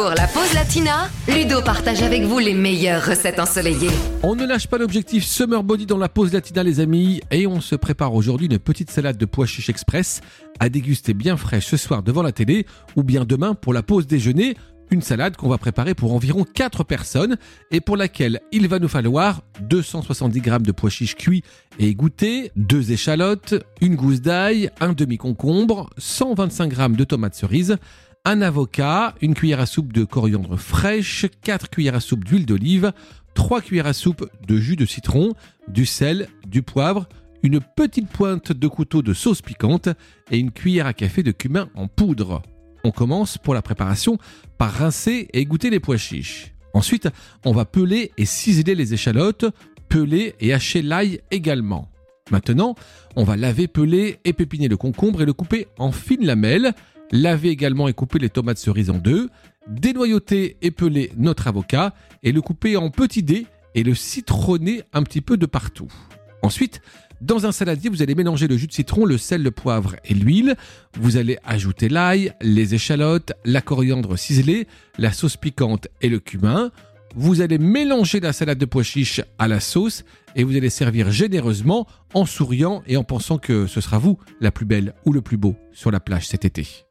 Pour la pause latina, Ludo partage avec vous les meilleures recettes ensoleillées. On ne lâche pas l'objectif Summer Body dans la pause latina les amis et on se prépare aujourd'hui une petite salade de pois chiches express à déguster bien fraîche ce soir devant la télé ou bien demain pour la pause déjeuner. Une salade qu'on va préparer pour environ 4 personnes et pour laquelle il va nous falloir 270 g de pois chiches cuits et égouttés, 2 échalotes, une gousse d'ail, un demi-concombre, 125 g de tomates cerises, un avocat, une cuillère à soupe de coriandre fraîche, 4 cuillères à soupe d'huile d'olive, 3 cuillères à soupe de jus de citron, du sel, du poivre, une petite pointe de couteau de sauce piquante et une cuillère à café de cumin en poudre. On commence pour la préparation par rincer et égoutter les pois chiches. Ensuite, on va peler et ciseler les échalotes, peler et hacher l'ail également. Maintenant, on va laver, peler et pépiner le concombre et le couper en fines lamelles. Laver également et couper les tomates cerises en deux. Dénoyauter et peler notre avocat et le couper en petits dés et le citronner un petit peu de partout. Ensuite, dans un saladier, vous allez mélanger le jus de citron, le sel, le poivre et l'huile. Vous allez ajouter l'ail, les échalotes, la coriandre ciselée, la sauce piquante et le cumin. Vous allez mélanger la salade de pois chiches à la sauce et vous allez servir généreusement en souriant et en pensant que ce sera vous la plus belle ou le plus beau sur la plage cet été.